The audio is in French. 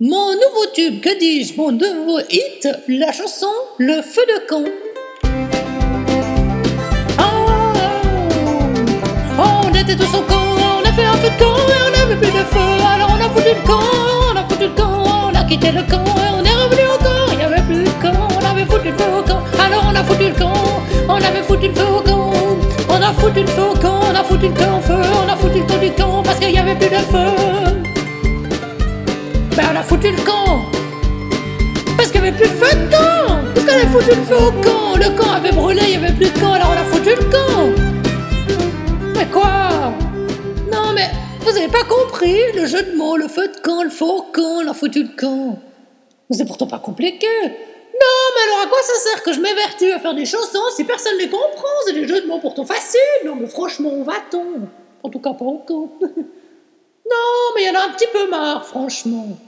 Mon nouveau tube, que dis-je, mon nouveau hit, la chanson Le feu de camp. Oh, on était tous au camp, on a fait un feu de camp et on n'avait plus de feu, alors on a foutu le camp, on a foutu le camp, on a quitté le camp et on est revenu au camp, il n'y avait plus de camp, on avait foutu le feu au camp, alors on a foutu le camp, on avait foutu le feu au camp, on a foutu le feu au camp, on a foutu le camp au feu, on a foutu le camp du camp parce qu'il n'y avait plus de feu. Le camp. Parce qu'il n'y avait plus de feu de camp. Parce qu'on a foutu le feu au camp. Le camp avait brûlé, il n'y avait plus de camp, alors on a foutu le camp. Mais quoi? Non mais, vous avez pas compris le jeu de mots, le feu de camp, le faux camp, on a foutu le camp c'est pourtant pas compliqué. Non, mais alors à quoi ça sert que je m'évertue à faire des chansons si personne ne les comprend? C'est des jeux de mots pourtant faciles. Non mais franchement, on va-t-on? En tout cas pas au camp. non, mais il y en a un petit peu marre, franchement.